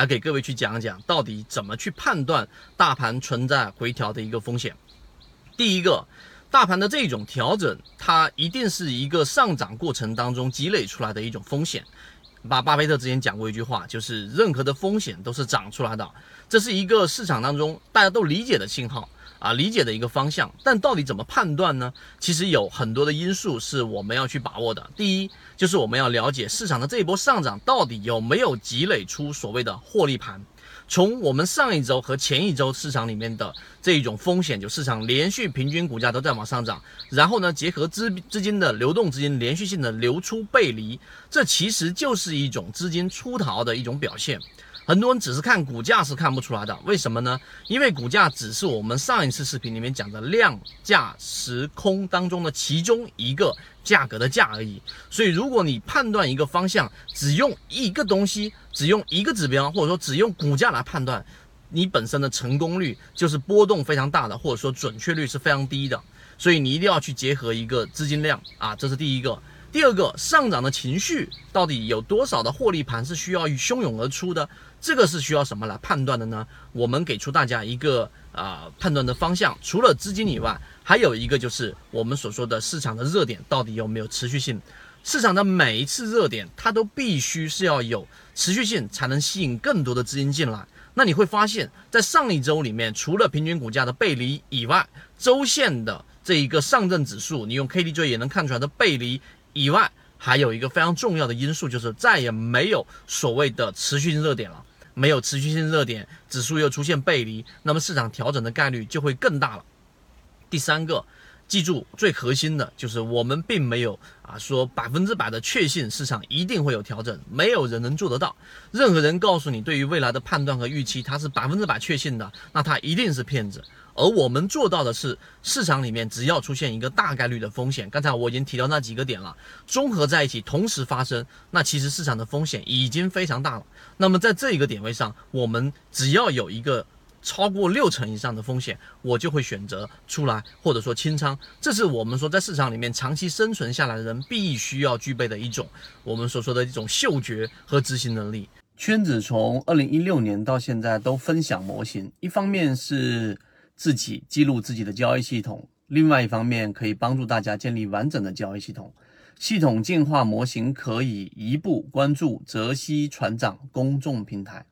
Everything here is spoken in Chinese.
来给各位去讲讲，到底怎么去判断大盘存在回调的一个风险。第一个，大盘的这种调整，它一定是一个上涨过程当中积累出来的一种风险。巴巴菲特之前讲过一句话，就是任何的风险都是涨出来的，这是一个市场当中大家都理解的信号。啊，理解的一个方向，但到底怎么判断呢？其实有很多的因素是我们要去把握的。第一，就是我们要了解市场的这一波上涨到底有没有积累出所谓的获利盘。从我们上一周和前一周市场里面的这一种风险，就市场连续平均股价都在往上涨，然后呢，结合资资金的流动资金连续性的流出背离，这其实就是一种资金出逃的一种表现。很多人只是看股价是看不出来的，为什么呢？因为股价只是我们上一次视频里面讲的量价时空当中的其中一个价格的价而已。所以，如果你判断一个方向只用一个东西，只用一个指标，或者说只用股价来判断，你本身的成功率就是波动非常大的，或者说准确率是非常低的。所以，你一定要去结合一个资金量啊，这是第一个。第二个，上涨的情绪到底有多少的获利盘是需要汹涌而出的？这个是需要什么来判断的呢？我们给出大家一个啊判断的方向，除了资金以外，还有一个就是我们所说的市场的热点到底有没有持续性。市场的每一次热点，它都必须是要有持续性，才能吸引更多的资金进来。那你会发现在上一周里面，除了平均股价的背离以外，周线的这一个上证指数，你用 K D J 也能看出来的背离。以外，还有一个非常重要的因素，就是再也没有所谓的持续性热点了。没有持续性热点，指数又出现背离，那么市场调整的概率就会更大了。第三个，记住最核心的就是我们并没有啊说百分之百的确信市场一定会有调整，没有人能做得到。任何人告诉你对于未来的判断和预期，他是百分之百确信的，那他一定是骗子。而我们做到的是，市场里面只要出现一个大概率的风险，刚才我已经提到那几个点了，综合在一起同时发生，那其实市场的风险已经非常大了。那么在这一个点位上，我们只要有一个超过六成以上的风险，我就会选择出来或者说清仓。这是我们说在市场里面长期生存下来的人必须要具备的一种我们所说的一种嗅觉和执行能力。圈子从二零一六年到现在都分享模型，一方面是。自己记录自己的交易系统，另外一方面可以帮助大家建立完整的交易系统。系统进化模型可以一步关注泽西船长公众平台。